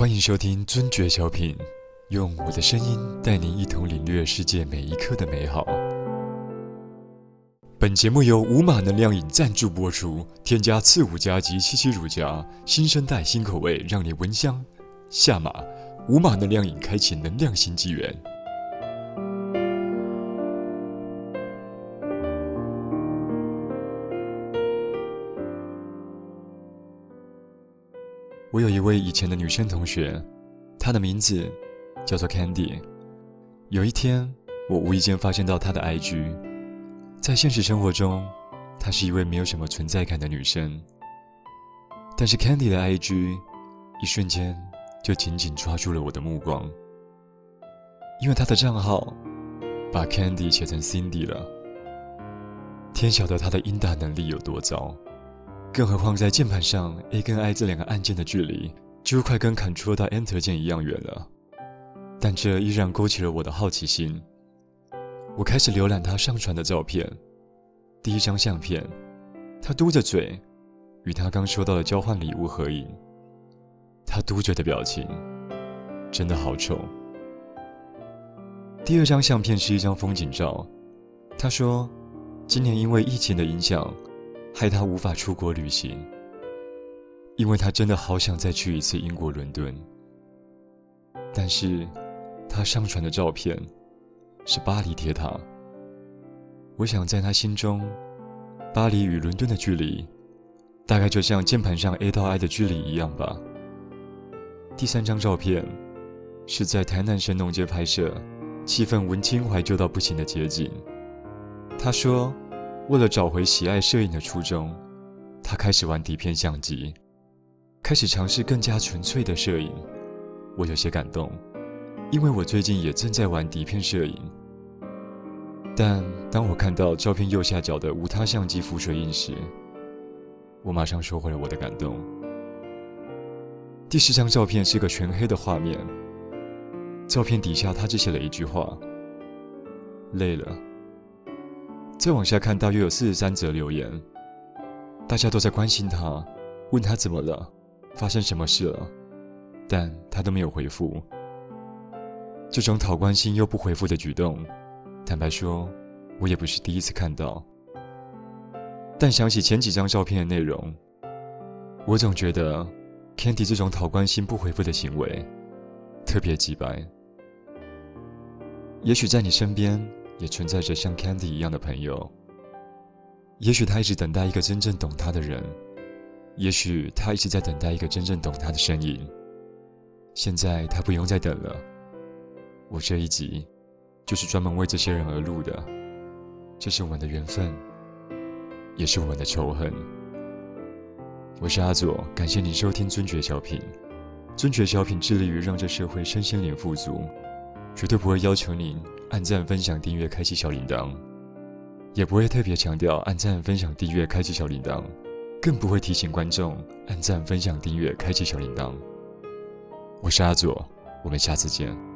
欢迎收听尊爵小品，用我的声音带您一同领略世界每一刻的美好。本节目由五马能量饮赞助播出，添加刺五加及七七乳加，新生代新口味，让你闻香。下马，五马能量饮开启能量新纪元。我有一位以前的女生同学，她的名字叫做 Candy。有一天，我无意间发现到她的 IG，在现实生活中，她是一位没有什么存在感的女生。但是 Candy 的 IG，一瞬间就紧紧抓住了我的目光，因为她的账号把 Candy 写成 Cindy 了。天晓得她的音打能力有多糟。更何况，在键盘上，A 跟 I 这两个按键的距离，就快跟 Ctrl 到 Enter 键一样远了。但这依然勾起了我的好奇心。我开始浏览他上传的照片。第一张相片，他嘟着嘴，与他刚收到的交换礼物合影。他嘟着的表情，真的好丑。第二张相片是一张风景照。他说，今年因为疫情的影响。害他无法出国旅行，因为他真的好想再去一次英国伦敦。但是，他上传的照片是巴黎铁塔。我想在他心中，巴黎与伦敦的距离，大概就像键盘上 A 到 I 的距离一样吧。第三张照片是在台南神农街拍摄，气氛文青怀旧到不行的街景。他说。为了找回喜爱摄影的初衷，他开始玩底片相机，开始尝试更加纯粹的摄影。我有些感动，因为我最近也正在玩底片摄影。但当我看到照片右下角的无他相机浮水印时，我马上收回了我的感动。第十张照片是个全黑的画面，照片底下他只写了一句话：“累了。”再往下看，大约有四十三则留言，大家都在关心他，问他怎么了，发生什么事了，但他都没有回复。这种讨关心又不回复的举动，坦白说，我也不是第一次看到。但想起前几张照片的内容，我总觉得 Candy 这种讨关心不回复的行为，特别鸡白。也许在你身边。也存在着像 Candy 一样的朋友。也许他一直等待一个真正懂他的人，也许他一直在等待一个真正懂他的身影。现在他不用再等了。我这一集就是专门为这些人而录的。这是我们的缘分，也是我们的仇恨。我是阿左，感谢你收听尊爵小品。尊爵小品致力于让这社会身心灵富足，绝对不会要求您。按赞、分享、订阅、开启小铃铛，也不会特别强调按赞、分享、订阅、开启小铃铛，更不会提醒观众按赞、分享、订阅、开启小铃铛。我是阿左，我们下次见。